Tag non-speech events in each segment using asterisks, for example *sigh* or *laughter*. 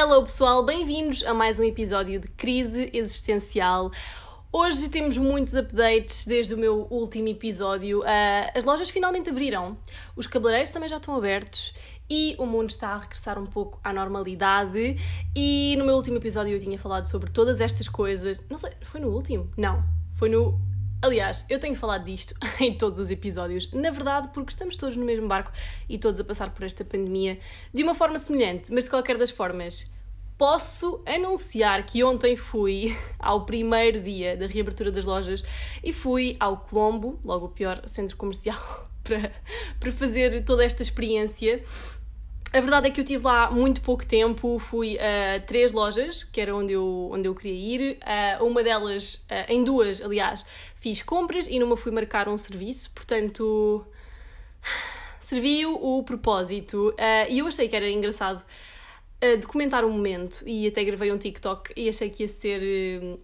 Hello pessoal, bem-vindos a mais um episódio de Crise Existencial. Hoje temos muitos updates desde o meu último episódio. Uh, as lojas finalmente abriram, os cabeleireiros também já estão abertos e o mundo está a regressar um pouco à normalidade. E no meu último episódio eu tinha falado sobre todas estas coisas. Não sei, foi no último? Não, foi no Aliás, eu tenho falado disto *laughs* em todos os episódios, na verdade, porque estamos todos no mesmo barco e todos a passar por esta pandemia de uma forma semelhante, mas de qualquer das formas. Posso anunciar que ontem fui *laughs* ao primeiro dia da reabertura das lojas e fui ao Colombo, logo o pior centro comercial, *laughs* para, para fazer toda esta experiência a verdade é que eu tive lá muito pouco tempo, fui a três lojas, que era onde eu, onde eu queria ir. A uma delas, em duas, aliás, fiz compras e numa fui marcar um serviço, portanto, serviu o propósito. E eu achei que era engraçado documentar um momento e até gravei um TikTok e achei que ia ser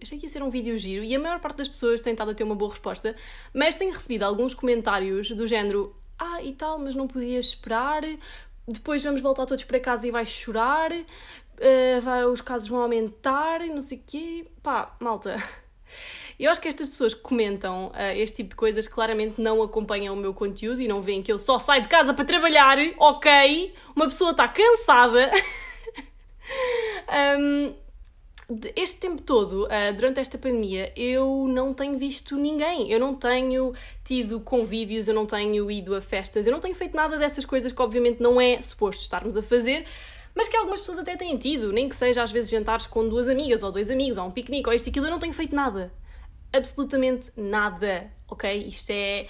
achei que ia ser um vídeo giro e a maior parte das pessoas tem estado a ter uma boa resposta, mas tenho recebido alguns comentários do género ah, e tal, mas não podia esperar depois vamos voltar todos para casa e vais chorar, uh, vai, os casos vão aumentar, não sei o quê. Pá, malta. *laughs* Eu acho que estas pessoas que comentam uh, este tipo de coisas claramente não acompanham o meu conteúdo e não veem que eu só saio de casa para trabalhar, ok? Uma pessoa está cansada. *laughs* um, este tempo todo, uh, durante esta pandemia, eu não tenho visto ninguém. Eu não tenho tido convívios, eu não tenho ido a festas, eu não tenho feito nada dessas coisas que, obviamente, não é suposto estarmos a fazer, mas que algumas pessoas até têm tido. Nem que seja, às vezes, jantares com duas amigas, ou dois amigos, ou um piquenique, ou isto e aquilo. Eu não tenho feito nada. Absolutamente nada, ok? Isto é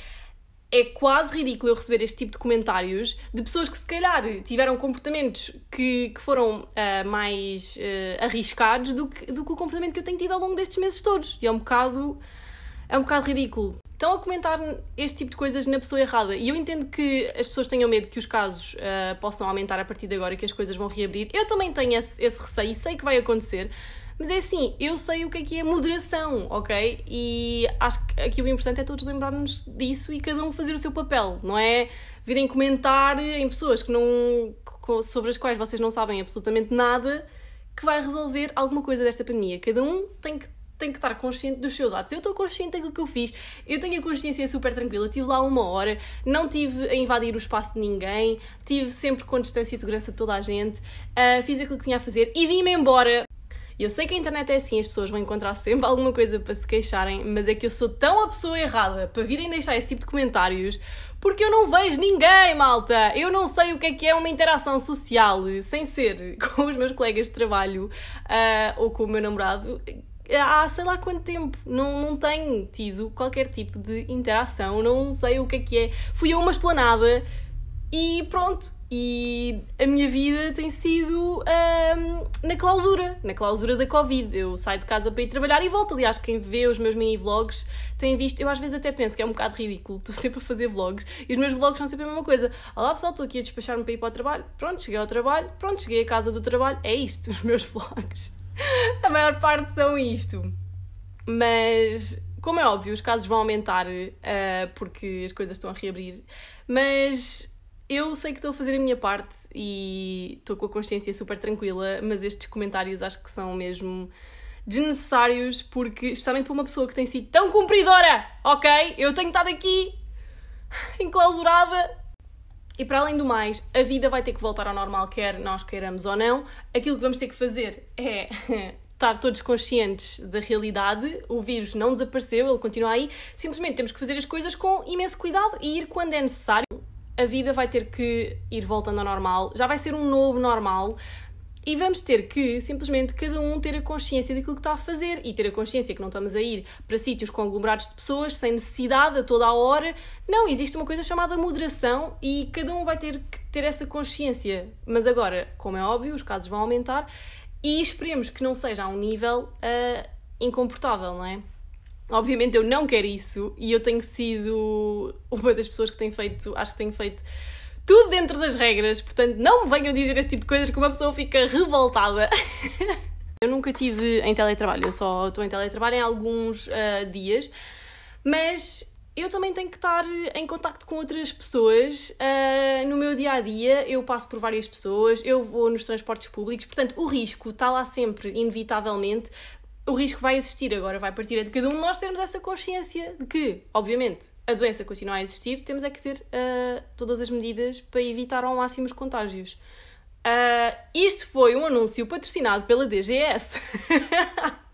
é quase ridículo eu receber este tipo de comentários de pessoas que se calhar tiveram comportamentos que, que foram uh, mais uh, arriscados do que, do que o comportamento que eu tenho tido ao longo destes meses todos. E é um bocado. É um bocado ridículo. Estão a comentar este tipo de coisas na pessoa errada. E eu entendo que as pessoas tenham medo que os casos uh, possam aumentar a partir de agora que as coisas vão reabrir. Eu também tenho esse, esse receio e sei que vai acontecer. Mas é assim, eu sei o que é que é moderação, ok? E acho que aqui o importante é todos lembrarmos disso e cada um fazer o seu papel, não é virem comentar em pessoas que não sobre as quais vocês não sabem absolutamente nada que vai resolver alguma coisa desta pandemia. Cada um tem que tem que estar consciente dos seus atos. Eu estou consciente daquilo que eu fiz, eu tenho a consciência super tranquila. Estive lá uma hora, não tive a invadir o espaço de ninguém, tive sempre com distância e segurança de toda a gente, uh, fiz aquilo que tinha a fazer e vim-me embora. E eu sei que a internet é assim, as pessoas vão encontrar sempre alguma coisa para se queixarem, mas é que eu sou tão a pessoa errada para virem deixar esse tipo de comentários porque eu não vejo ninguém, malta! Eu não sei o que é que é uma interação social sem ser *laughs* com os meus colegas de trabalho uh, ou com o meu namorado há sei lá quanto tempo. Não, não tenho tido qualquer tipo de interação, não sei o que é que é. Fui a uma esplanada e pronto, e a minha vida tem sido um, na clausura, na clausura da Covid. Eu saio de casa para ir trabalhar e volto. Aliás, quem vê os meus mini vlogs tem visto. Eu às vezes até penso que é um bocado ridículo, estou *laughs* sempre a fazer vlogs e os meus vlogs são sempre a mesma coisa. Olá pessoal, estou aqui a despachar-me para ir para o trabalho. Pronto, cheguei ao trabalho, pronto, cheguei à casa do trabalho. É isto, *laughs* os meus vlogs. a maior parte são isto. Mas, como é óbvio, os casos vão aumentar uh, porque as coisas estão a reabrir. Mas eu sei que estou a fazer a minha parte e estou com a consciência super tranquila, mas estes comentários acho que são mesmo desnecessários, porque, especialmente para uma pessoa que tem sido tão cumpridora, ok? Eu tenho estado aqui *laughs* enclausurada. E para além do mais, a vida vai ter que voltar ao normal, quer nós queiramos ou não. Aquilo que vamos ter que fazer é *laughs* estar todos conscientes da realidade. O vírus não desapareceu, ele continua aí. Simplesmente temos que fazer as coisas com imenso cuidado e ir quando é necessário a vida vai ter que ir voltando ao normal, já vai ser um novo normal. E vamos ter que simplesmente cada um ter a consciência daquilo que está a fazer e ter a consciência que não estamos a ir para sítios conglomerados de pessoas sem necessidade a toda a hora. Não, existe uma coisa chamada moderação e cada um vai ter que ter essa consciência. Mas agora, como é óbvio, os casos vão aumentar e esperemos que não seja a um nível uh, incomportável, não é? Obviamente eu não quero isso e eu tenho sido uma das pessoas que tem feito, acho que tenho feito tudo dentro das regras, portanto não me venham dizer esse tipo de coisas que uma pessoa fica revoltada. *laughs* eu nunca tive em teletrabalho, eu só estou em teletrabalho em alguns uh, dias, mas eu também tenho que estar em contacto com outras pessoas. Uh, no meu dia a dia, eu passo por várias pessoas, eu vou nos transportes públicos, portanto, o risco está lá sempre, inevitavelmente. O risco vai existir agora, vai partir de cada um de nós termos essa consciência de que, obviamente, a doença continua a existir, temos é que ter uh, todas as medidas para evitar ao máximo os contágios. Uh, isto foi um anúncio patrocinado pela DGS. *laughs*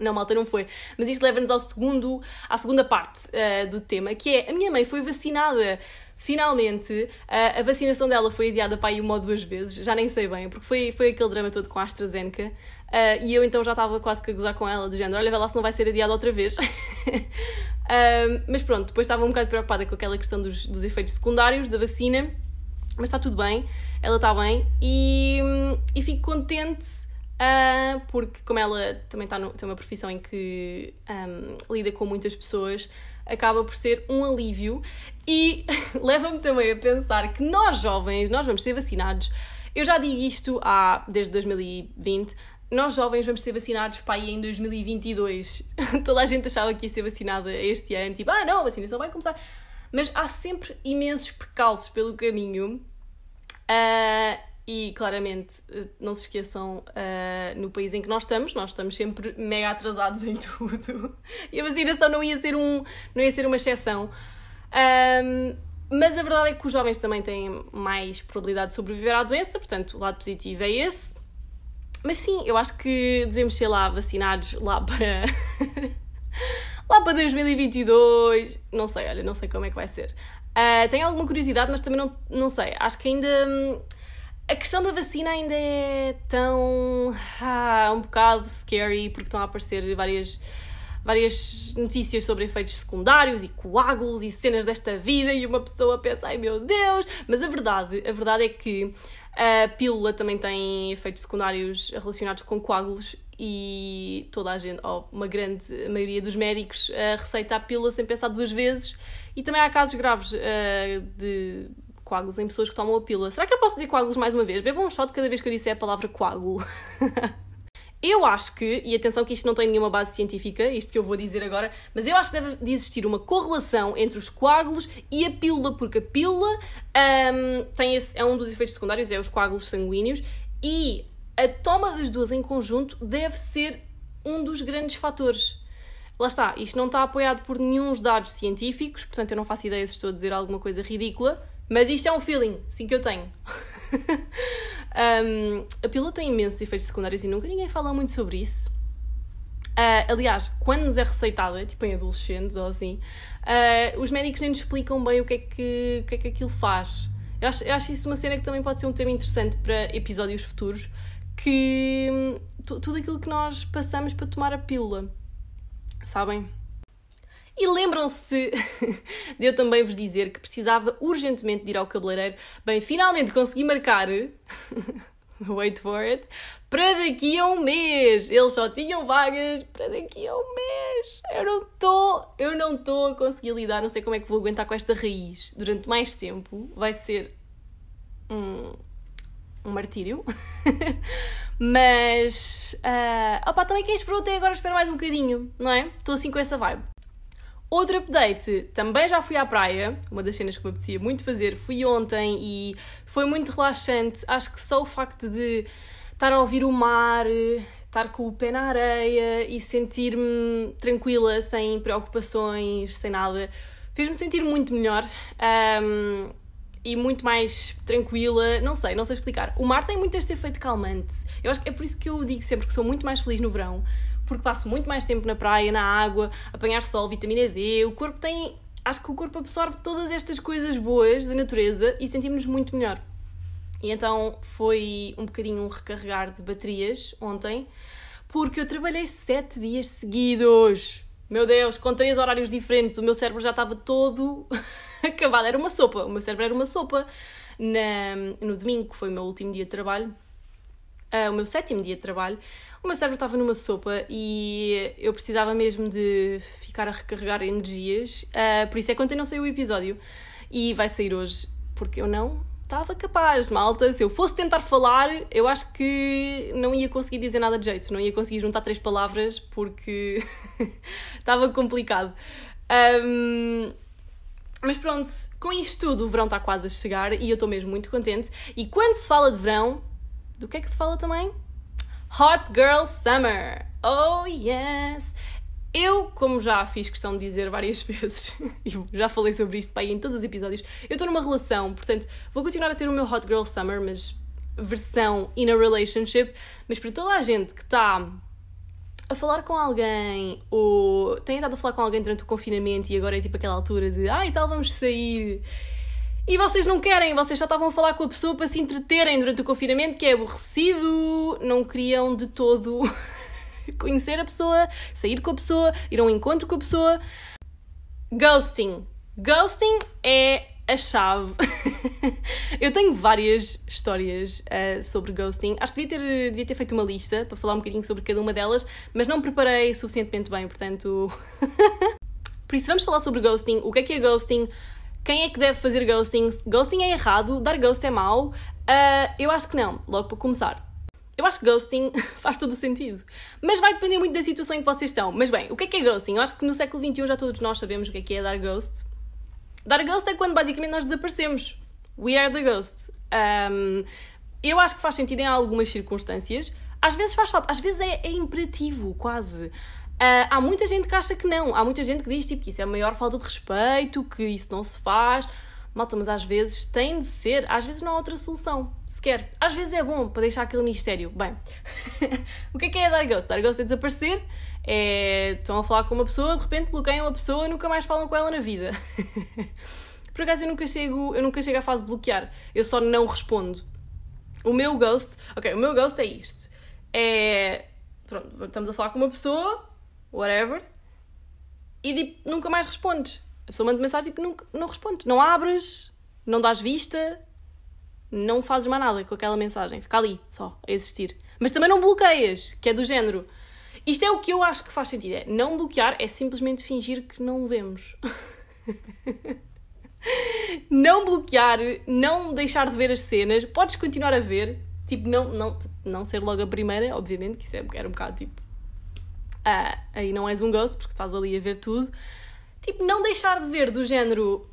Não, malta, não foi. Mas isto leva-nos ao segundo, à segunda parte uh, do tema, que é a minha mãe foi vacinada. Finalmente, a vacinação dela foi adiada para aí uma ou duas vezes, já nem sei bem, porque foi, foi aquele drama todo com a AstraZeneca. Uh, e eu então já estava quase que a gozar com ela, do género, olha, vê lá se não vai ser adiada outra vez. *laughs* mas pronto, depois estava um bocado preocupada com aquela questão dos, dos efeitos secundários da vacina, mas está tudo bem, ela está bem e, e fico contente Uh, porque, como ela também tá no, tem uma profissão em que um, lida com muitas pessoas, acaba por ser um alívio e *laughs* leva-me também a pensar que nós jovens, nós vamos ser vacinados. Eu já digo isto há, desde 2020. Nós jovens vamos ser vacinados para aí em 2022. *laughs* Toda a gente achava que ia ser vacinada este ano, tipo, ah não, a vacinação vai começar. Mas há sempre imensos percalços pelo caminho. Uh, e claramente, não se esqueçam, uh, no país em que nós estamos, nós estamos sempre mega atrasados em *laughs* tudo. E a vacinação não ia ser, um, não ia ser uma exceção. Um, mas a verdade é que os jovens também têm mais probabilidade de sobreviver à doença, portanto, o lado positivo é esse. Mas sim, eu acho que devemos ser lá vacinados lá para. *laughs* lá para 2022. Não sei, olha, não sei como é que vai ser. Uh, tenho alguma curiosidade, mas também não, não sei. Acho que ainda. Hum, a questão da vacina ainda é tão. Ah, um bocado scary, porque estão a aparecer várias, várias notícias sobre efeitos secundários e coágulos e cenas desta vida, e uma pessoa pensa, ai meu Deus! Mas a verdade, a verdade é que a pílula também tem efeitos secundários relacionados com coágulos e toda a gente, ou uma grande maioria dos médicos, uh, receita a pílula sem pensar duas vezes. E também há casos graves uh, de coágulos em pessoas que tomam a pílula. Será que eu posso dizer coágulos mais uma vez? Bebam um shot cada vez que eu disser a palavra coágulo. *laughs* eu acho que, e atenção que isto não tem nenhuma base científica, isto que eu vou dizer agora, mas eu acho que deve de existir uma correlação entre os coágulos e a pílula, porque a pílula um, tem esse, é um dos efeitos secundários, é os coágulos sanguíneos, e a toma das duas em conjunto deve ser um dos grandes fatores. Lá está, isto não está apoiado por nenhum dados científicos, portanto eu não faço ideia se estou a dizer alguma coisa ridícula, mas isto é um feeling, sim que eu tenho. *laughs* *laughs* um, a pílula tem imensos efeitos secundários e nunca ninguém fala muito sobre isso. Uh, aliás, quando nos é receitada, tipo em adolescentes ou assim, uh, os médicos nem nos explicam bem o que é que, o que, é que aquilo faz. Eu acho, eu acho isso uma cena que também pode ser um tema interessante para episódios futuros, que hum, tudo aquilo que nós passamos para tomar a pílula, sabem? E lembram-se *laughs* de eu também vos dizer que precisava urgentemente de ir ao cabeleireiro. Bem, finalmente consegui marcar. *laughs* Wait for it. Para daqui a um mês. Eles só tinham vagas para daqui a um mês. Eu não estou, eu não estou a conseguir lidar. Não sei como é que vou aguentar com esta raiz durante mais tempo. Vai ser um, um martírio. *laughs* Mas, uh, opa, também quem esperou até agora espero mais um bocadinho, não é? Estou assim com essa vibe. Outro update, também já fui à praia, uma das cenas que me apetecia muito fazer, fui ontem e foi muito relaxante. Acho que só o facto de estar a ouvir o mar, estar com o pé na areia e sentir-me tranquila, sem preocupações, sem nada, fez-me sentir muito melhor. Um, e muito mais tranquila, não sei, não sei explicar. O mar tem muito este efeito calmante. Eu acho que é por isso que eu digo sempre que sou muito mais feliz no verão, porque passo muito mais tempo na praia, na água, apanhar sol, vitamina D. O corpo tem. Acho que o corpo absorve todas estas coisas boas da natureza e sentimos-nos muito melhor. E então foi um bocadinho um recarregar de baterias ontem, porque eu trabalhei sete dias seguidos. Meu Deus, com três horários diferentes, o meu cérebro já estava todo *laughs* acabado. Era uma sopa, o meu cérebro era uma sopa. Na, no domingo, que foi o meu último dia de trabalho, uh, o meu sétimo dia de trabalho, o meu cérebro estava numa sopa e eu precisava mesmo de ficar a recarregar energias. Uh, por isso é que ontem não saiu o episódio. E vai sair hoje, porque eu não estava capaz, malta. Se eu fosse tentar falar, eu acho que não ia conseguir dizer nada de jeito. Não ia conseguir juntar três palavras porque *laughs* estava complicado. Um, mas pronto, com isto tudo, o verão está quase a chegar e eu estou mesmo muito contente. E quando se fala de verão, do que é que se fala também? Hot Girl Summer! Oh yes! Eu, como já fiz questão de dizer várias *laughs* vezes, e já falei sobre isto pai, em todos os episódios, eu estou numa relação, portanto, vou continuar a ter o meu Hot Girl Summer, mas versão in a relationship. Mas para toda a gente que está a falar com alguém ou tem estado a falar com alguém durante o confinamento e agora é tipo aquela altura de ai ah, tal, vamos sair. E vocês não querem, vocês já estavam a falar com a pessoa para se entreterem durante o confinamento, que é aborrecido, não queriam de todo *laughs* conhecer a pessoa, sair com a pessoa, ir a um encontro com a pessoa. Ghosting. Ghosting é a chave. *laughs* eu tenho várias histórias uh, sobre ghosting. Acho que devia ter, devia ter feito uma lista para falar um bocadinho sobre cada uma delas, mas não preparei suficientemente bem, portanto. *laughs* Por isso, vamos falar sobre ghosting. O que é que é ghosting? Quem é que deve fazer ghosting? Ghosting é errado, dar ghost é mau? Uh, eu acho que não, logo para começar. Eu acho que ghosting *laughs* faz todo o sentido. Mas vai depender muito da situação em que vocês estão. Mas bem, o que é que é ghosting? Eu acho que no século XXI já todos nós sabemos o que é que é dar ghost. Dar ghost é quando basicamente nós desaparecemos. We are the ghost. Um, eu acho que faz sentido em algumas circunstâncias. Às vezes faz falta, às vezes é, é imperativo, quase. Uh, há muita gente que acha que não. Há muita gente que diz tipo, que isso é a maior falta de respeito, que isso não se faz. Malta, mas às vezes tem de ser, às vezes não há outra solução, sequer. Às vezes é bom para deixar aquele mistério. Bem, *laughs* o que é que é dar ghost? Dar ghost é desaparecer, é... estão a falar com uma pessoa, de repente bloqueiam a pessoa e nunca mais falam com ela na vida. *laughs* Por acaso eu nunca chego, eu nunca chego à fase de bloquear, eu só não respondo. O meu ghost, ok, o meu ghost é isto. É. Pronto, estamos a falar com uma pessoa, whatever, e tipo, nunca mais respondes. A pessoa manda mensagem tipo, não, não respondes. Não abres, não dás vista, não fazes mais nada com aquela mensagem. Fica ali, só, a existir. Mas também não bloqueias, que é do género. Isto é o que eu acho que faz sentido. É não bloquear é simplesmente fingir que não vemos. *laughs* não bloquear, não deixar de ver as cenas. Podes continuar a ver. Tipo, não, não, não ser logo a primeira, obviamente, que isso é, era um bocado tipo. Ah, aí não és um ghost, porque estás ali a ver tudo tipo, não deixar de ver do género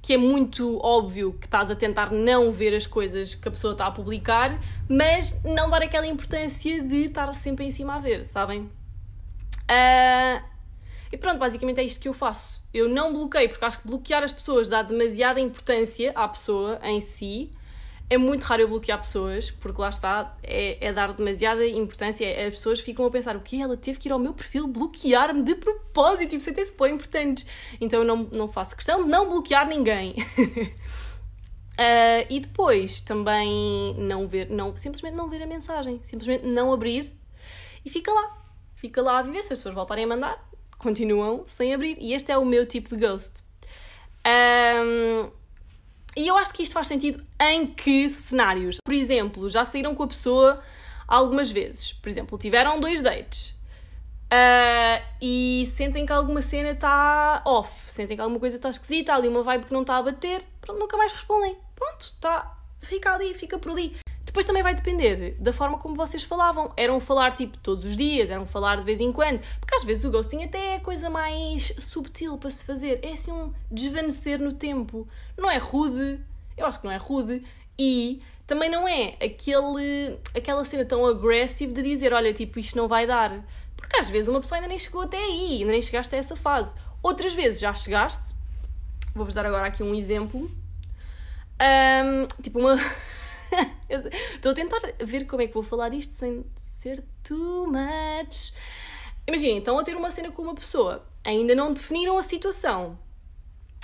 que é muito óbvio que estás a tentar não ver as coisas que a pessoa está a publicar, mas não dar aquela importância de estar sempre em cima a ver, sabem? Uh, e pronto, basicamente é isto que eu faço. Eu não bloqueio, porque acho que bloquear as pessoas dá demasiada importância à pessoa em si é muito raro eu bloquear pessoas, porque lá está, é, é dar demasiada importância. As pessoas ficam a pensar o que ela teve que ir ao meu perfil bloquear-me de propósito, e sentem-se bem importantes. Então eu não, não faço questão de não bloquear ninguém. uh, *laughs* e depois também não ver, não, simplesmente não ver a mensagem, simplesmente não abrir e fica lá. Fica lá a viver. Se as pessoas voltarem a mandar, continuam sem abrir. E este é o meu tipo de ghost. Um, e eu acho que isto faz sentido em que cenários? Por exemplo, já saíram com a pessoa algumas vezes. Por exemplo, tiveram dois dates. Uh, e sentem que alguma cena está off, sentem que alguma coisa está esquisita, há ali uma vibe que não está a bater, pronto, nunca mais respondem. Pronto, tá, fica ali, fica por ali. Depois também vai depender da forma como vocês falavam. Eram falar tipo todos os dias, eram falar de vez em quando. Porque às vezes o ghosting até é a coisa mais subtil para se fazer. É assim um desvanecer no tempo. Não é rude, eu acho que não é rude. E também não é aquele, aquela cena tão agressiva de dizer: olha, tipo, isto não vai dar. Porque às vezes uma pessoa ainda nem chegou até aí, ainda nem chegaste a essa fase. Outras vezes já chegaste. Vou-vos dar agora aqui um exemplo. Um, tipo, uma. *laughs* Estou a tentar ver como é que vou falar isto sem ser too much. Imaginem, estão a ter uma cena com uma pessoa, ainda não definiram a situação.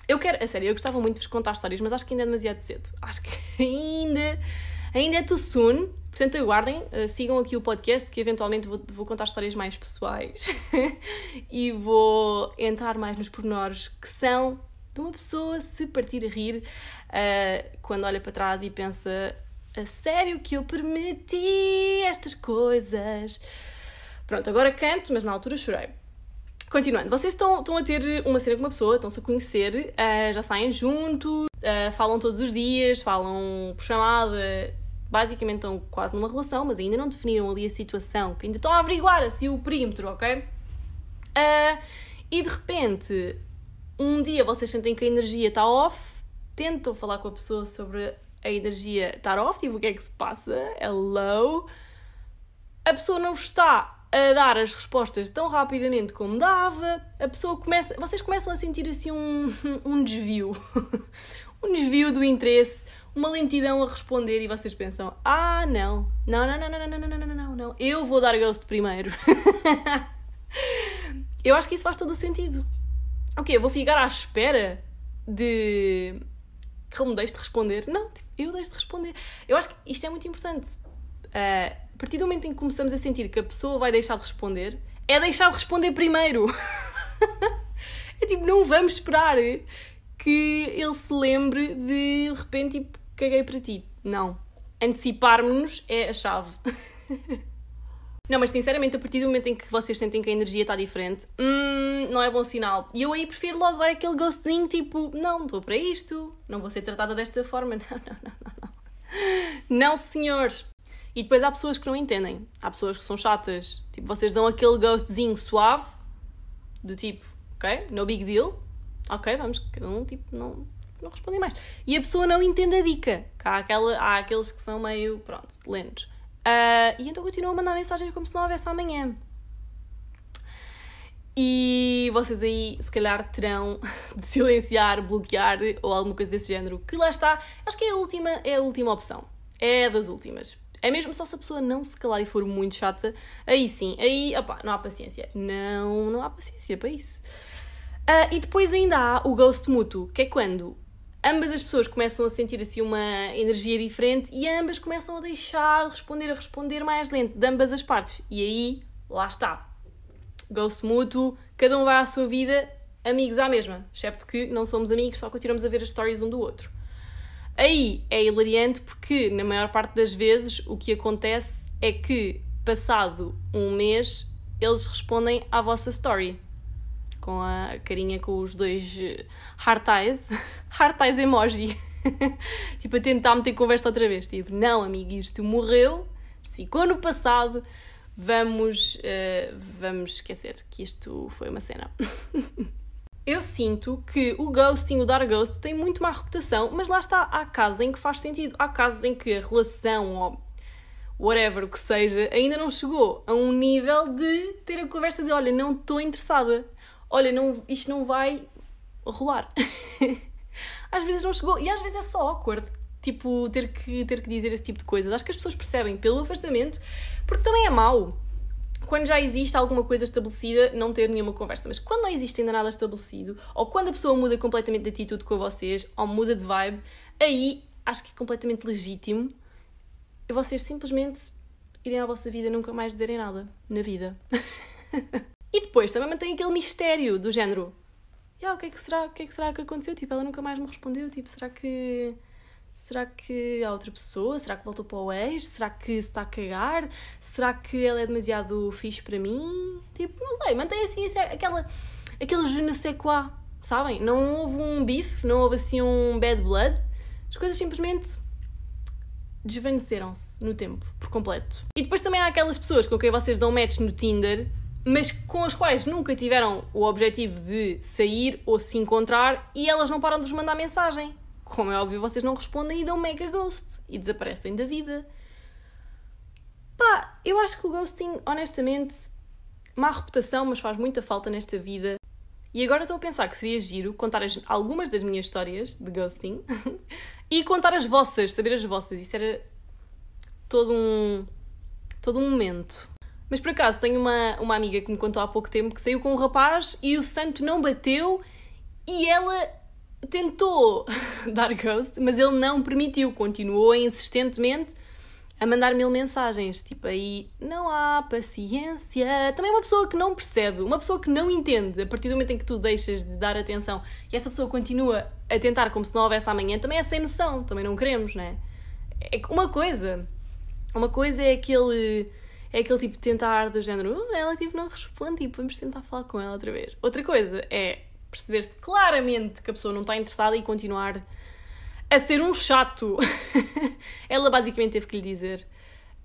Eu quero, a sério, eu gostava muito de vos contar histórias, mas acho que ainda é demasiado cedo. Acho que *laughs* ainda, ainda é too soon. Portanto, aguardem, uh, sigam aqui o podcast que eventualmente vou, vou contar histórias mais pessoais *laughs* e vou entrar mais nos pormenores que são de uma pessoa se partir a rir uh, quando olha para trás e pensa a sério que eu permiti estas coisas. Pronto, agora canto, mas na altura chorei. Continuando, vocês estão, estão a ter uma cena com uma pessoa, estão-se a conhecer, uh, já saem juntos, uh, falam todos os dias, falam por chamada, basicamente estão quase numa relação, mas ainda não definiram ali a situação, que ainda estão a averiguar assim o perímetro, ok? Uh, e de repente um dia vocês sentem que a energia está off, tentam falar com a pessoa sobre a energia estar off, tipo, o que é que se passa? Hello? A pessoa não está a dar as respostas tão rapidamente como dava, a pessoa começa, vocês começam a sentir assim um, *laughs* um desvio, *laughs* um desvio do interesse, uma lentidão a responder e vocês pensam: "Ah, não. Não, não, não, não, não, não, não, não, não, não. Eu vou dar ghost primeiro." *laughs* eu acho que isso faz todo o sentido. Ok, eu vou ficar à espera de que ele me deixe de responder. Não, tipo, eu deixo de responder. Eu acho que isto é muito importante. Uh, a partir do momento em que começamos a sentir que a pessoa vai deixar de responder, é deixar de responder primeiro. *laughs* é tipo, não vamos esperar que ele se lembre de de repente, tipo, caguei para ti. Não. Anteciparmos-nos é a chave. *laughs* Não, mas sinceramente, a partir do momento em que vocês sentem que a energia está diferente, hum, não é bom sinal. E eu aí prefiro logo dar aquele ghostzinho tipo: não, estou para isto, não vou ser tratada desta forma. *laughs* Não, não, não, não, não. Não, senhores. E depois há pessoas que não entendem. Há pessoas que são chatas. Tipo, vocês dão aquele ghostzinho suave, do tipo: ok, no big deal, ok, vamos, cada um, tipo, não, não respondem mais. E a pessoa não entende a dica. Há, aquela, há aqueles que são meio, pronto, lentos. Uh, e então continuam a mandar mensagens como se não houvesse amanhã. E vocês aí, se calhar, terão *laughs* de silenciar, bloquear ou alguma coisa desse género. Que lá está, acho que é a última, é a última opção. É das últimas. É mesmo só se a pessoa não se calar e for muito chata, aí sim, aí, opá, não há paciência. Não, não há paciência para isso. Uh, e depois ainda há o ghost mútuo, que é quando ambas as pessoas começam a sentir assim uma energia diferente e ambas começam a deixar de responder, a responder mais lento, de ambas as partes. E aí, lá está. Ghost mútuo, cada um vai à sua vida, amigos à mesma. Excepto que não somos amigos, só continuamos a ver as stories um do outro. Aí é hilariante porque, na maior parte das vezes, o que acontece é que, passado um mês, eles respondem à vossa story com a carinha com os dois eh, heart eyes, *laughs* heart eyes emoji. *laughs* tipo, a tentar meter conversa outra vez. Tipo, não, amigo, isto morreu, ficou no passado, vamos, uh, vamos esquecer que isto foi uma cena. *laughs* Eu sinto que o ghosting, o dar ghost, tem muito má reputação, mas lá está, há casos em que faz sentido. Há casos em que a relação, ou whatever que seja, ainda não chegou a um nível de ter a conversa de olha, não estou interessada olha, não, isto não vai rolar. *laughs* às vezes não chegou, e às vezes é só awkward. Tipo, ter que, ter que dizer esse tipo de coisas. Acho que as pessoas percebem pelo afastamento, porque também é mau quando já existe alguma coisa estabelecida, não ter nenhuma conversa. Mas quando não existe ainda nada estabelecido, ou quando a pessoa muda completamente de atitude com vocês, ou muda de vibe, aí acho que é completamente legítimo vocês simplesmente irem à vossa vida nunca mais dizerem nada na vida. *laughs* E depois também mantém aquele mistério do género. Yeah, o, que é que será, o que é que será que aconteceu? Tipo, ela nunca mais me respondeu. Tipo, será que. Será que há outra pessoa? Será que voltou para o ex? Será que se está a cagar? Será que ela é demasiado fixe para mim? Tipo, não sei, mantém assim aquela, aquele je ne sais quoi, sabem? Não houve um bife, não houve assim um bad blood. As coisas simplesmente desvaneceram-se no tempo, por completo. E depois também há aquelas pessoas com quem vocês dão match no Tinder mas com as quais nunca tiveram o objetivo de sair ou se encontrar e elas não param de vos mandar mensagem. Como é óbvio, vocês não respondem e dão mega ghost e desaparecem da vida. Pá, eu acho que o ghosting, honestamente, má reputação, mas faz muita falta nesta vida. E agora estou a pensar que seria giro contar as, algumas das minhas histórias de ghosting *laughs* e contar as vossas, saber as vossas. Isso era todo um, todo um momento. Mas por acaso tenho uma, uma amiga que me contou há pouco tempo que saiu com um rapaz e o santo não bateu e ela tentou *laughs* dar ghost, mas ele não permitiu, continuou insistentemente a mandar mil mensagens. Tipo, aí não há paciência. Também uma pessoa que não percebe, uma pessoa que não entende, a partir do momento em que tu deixas de dar atenção e essa pessoa continua a tentar como se não houvesse amanhã, também é sem noção, também não queremos, né? É uma coisa. Uma coisa é aquele é aquele tipo tentar do género, uh, ela tipo não responde, tipo, vamos tentar falar com ela outra vez. Outra coisa é perceber-se claramente que a pessoa não está interessada e continuar a ser um chato. *laughs* ela basicamente teve que lhe dizer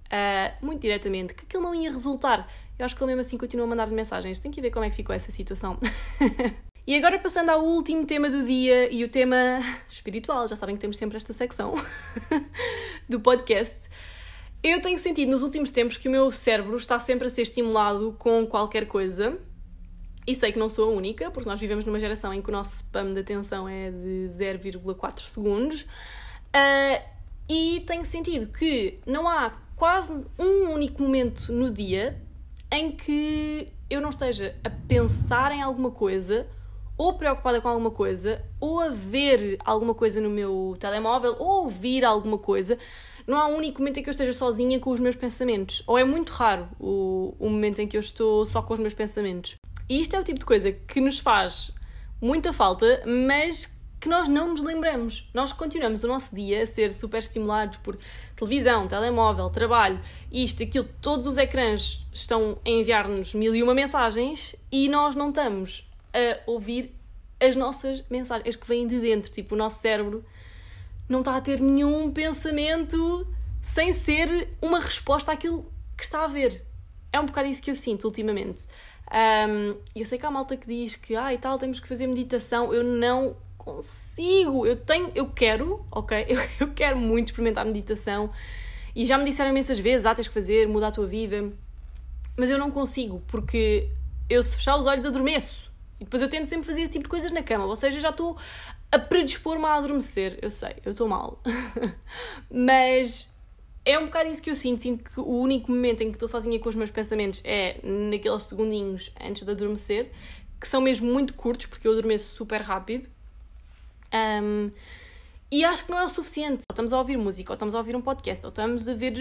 uh, muito diretamente que aquilo não ia resultar. Eu acho que ele mesmo assim continua a mandar-lhe mensagens. Tem que ver como é que ficou essa situação. *laughs* E agora passando ao último tema do dia e o tema *laughs* espiritual, já sabem que temos sempre esta secção do podcast. Eu tenho sentido nos últimos tempos que o meu cérebro está sempre a ser estimulado com qualquer coisa. E sei que não sou a única, porque nós vivemos numa geração em que o nosso spam de atenção é de 0,4 segundos. Uh, e tenho sentido que não há quase um único momento no dia em que eu não esteja a pensar em alguma coisa ou preocupada com alguma coisa, ou a ver alguma coisa no meu telemóvel, ou ouvir alguma coisa, não há um único momento em que eu esteja sozinha com os meus pensamentos. Ou é muito raro o, o momento em que eu estou só com os meus pensamentos. E isto é o tipo de coisa que nos faz muita falta, mas que nós não nos lembramos. Nós continuamos o nosso dia a ser super estimulados por televisão, telemóvel, trabalho, isto, aquilo, todos os ecrãs estão a enviar-nos mil e uma mensagens e nós não estamos a ouvir as nossas mensagens, que vêm de dentro. Tipo, o nosso cérebro não está a ter nenhum pensamento sem ser uma resposta àquilo que está a ver. É um bocado isso que eu sinto ultimamente. Um, eu sei que há malta que diz que ah, e tal, temos que fazer meditação. Eu não consigo. Eu tenho, eu quero, ok? *laughs* Eu, eu quero muito experimentar meditação. E já me disseram imensas vezes: ah, tens que fazer, muda a tua vida. Mas eu não consigo, porque eu, se fechar os olhos, adormeço. E depois eu tento sempre fazer esse tipo de coisas na cama, ou seja, já estou a predispor-me a adormecer. Eu sei, eu estou mal. *laughs* Mas é um bocado isso que eu sinto. Sinto que o único momento em que estou sozinha com os meus pensamentos é naqueles segundinhos antes de adormecer, que são mesmo muito curtos, porque eu adormeço super rápido. Um, e acho que não é o suficiente. Ou estamos a ouvir música, ou estamos a ouvir um podcast, ou estamos a ver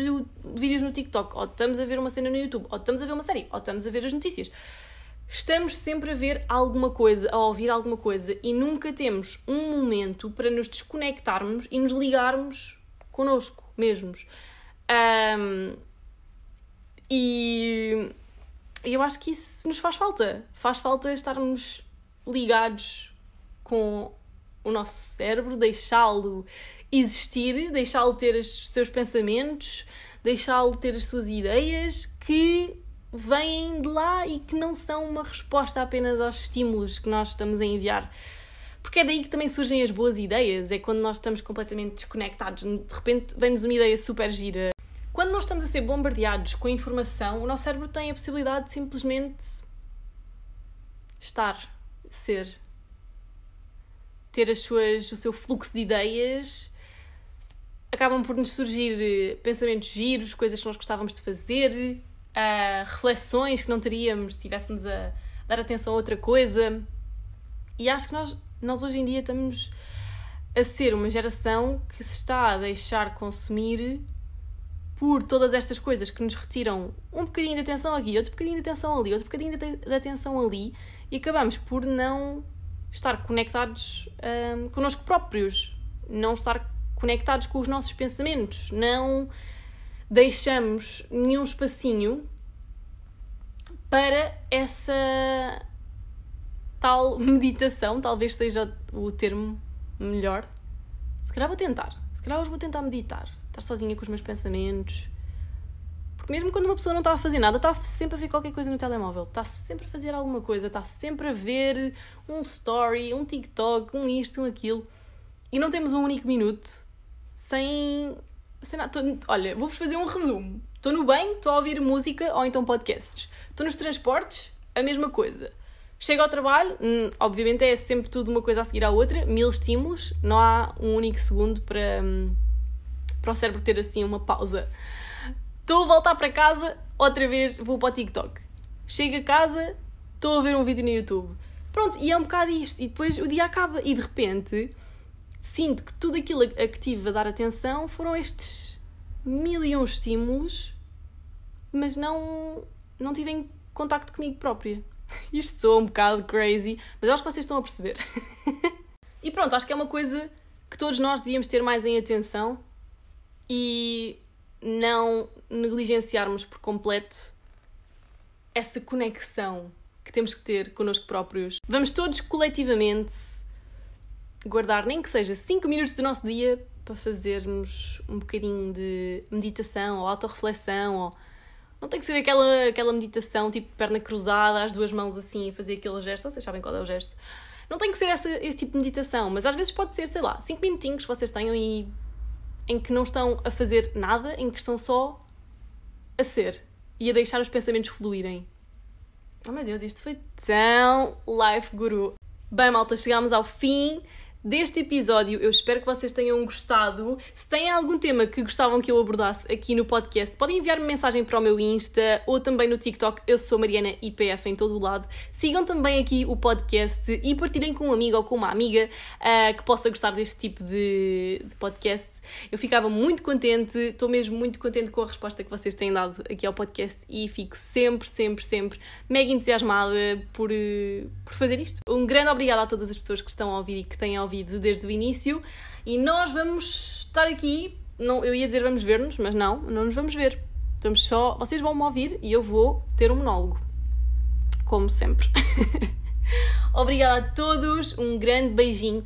vídeos no TikTok, ou estamos a ver uma cena no YouTube, ou estamos a ver uma série, ou estamos a ver as notícias estamos sempre a ver alguma coisa, a ouvir alguma coisa e nunca temos um momento para nos desconectarmos e nos ligarmos connosco mesmos. Um, e eu acho que isso nos faz falta. Faz falta estarmos ligados com o nosso cérebro, deixá-lo existir, deixá-lo ter os seus pensamentos, deixá-lo ter as suas ideias que vêm de lá e que não são uma resposta apenas aos estímulos que nós estamos a enviar. Porque é daí que também surgem as boas ideias, é quando nós estamos completamente desconectados, de repente vem-nos uma ideia super gira. Quando nós estamos a ser bombardeados com informação, o nosso cérebro tem a possibilidade de simplesmente estar, ser, ter as suas, o seu fluxo de ideias. Acabam por nos surgir pensamentos giros, coisas que nós gostávamos de fazer, uh, reflexões que não teríamos se estivéssemos a dar atenção a outra coisa. E acho que nós, nós hoje em dia estamos a ser uma geração que se está a deixar consumir por todas estas coisas que nos retiram um bocadinho de atenção aqui, outro bocadinho de atenção ali, outro bocadinho de atenção ali e acabamos por não estar conectados um, connosco próprios, não estar conectados com os nossos pensamentos, não deixamos nenhum espacinho para essa tal meditação, talvez seja o termo melhor. Se calhar vou tentar. Se calhar hoje vou tentar meditar. Estar sozinha com os meus pensamentos. Porque mesmo quando uma pessoa não está a fazer nada, está sempre a ver qualquer coisa no telemóvel. Está sempre a fazer alguma coisa. Está sempre a ver um story, um TikTok, um isto, um aquilo. E não temos um único minuto sem tô, olha, vou-vos fazer um resumo. Estou no banho, estou a ouvir música ou então podcasts. Estou nos transportes, a mesma coisa. Chego ao trabalho, hum, obviamente é sempre tudo uma coisa a seguir à outra, mil estímulos, não há um único segundo para, hum, para o cérebro ter assim uma pausa. Estou a voltar para casa, outra vez vou para o TikTok. Chego a casa, estou a ver um vídeo no YouTube. Pronto, e é um bocado isto. E depois o dia acaba e de repente sinto que tudo aquilo a que tive a dar atenção foram estes mil e um estímulos, mas não, não tive em contacto comigo própria. *laughs* Isto soa um bocado crazy, mas acho que vocês estão a perceber. *laughs* e pronto, acho que é uma coisa que todos nós devíamos ter mais em atenção e não negligenciarmos por completo essa conexão que temos que ter connosco próprios. Vamos todos coletivamente guardar nem que seja 5 minutos do nosso dia para fazermos um bocadinho de meditação ou autorreflexão ou Não tem que ser aquela, aquela meditação tipo perna cruzada, as duas mãos assim, fazer aquele gesto. Vocês sabem qual é o gesto. Não tem que ser essa, esse tipo de meditação, mas às vezes pode ser, sei lá, 5 minutinhos que vocês tenham e em que não estão a fazer nada, em que estão só a ser e a deixar os pensamentos fluírem. Oh meu Deus, isto foi tão life guru. Bem, malta, chegámos ao fim deste episódio. Eu espero que vocês tenham gostado. Se têm algum tema que gostavam que eu abordasse aqui no podcast, podem enviar-me mensagem para o meu Insta ou também no TikTok. Eu sou Mariana IPF em todo o lado. Sigam também aqui o podcast e partilhem com um amigo ou com uma amiga uh, que possa gostar deste tipo de, de podcast. Eu ficava muito contente, estou mesmo muito contente com a resposta que vocês têm dado aqui ao podcast e fico sempre, sempre, sempre mega entusiasmada por, uh, por fazer isto. Um grande obrigada a todas as pessoas que estão a ouvir e que têm ouvido desde o início e nós vamos estar aqui. Não, eu ia dizer vamos ver-nos, mas não, não nos vamos ver. Vamos só. Vocês vão me ouvir e eu vou ter um monólogo. Como sempre. *laughs* Obrigada a todos, um grande beijinho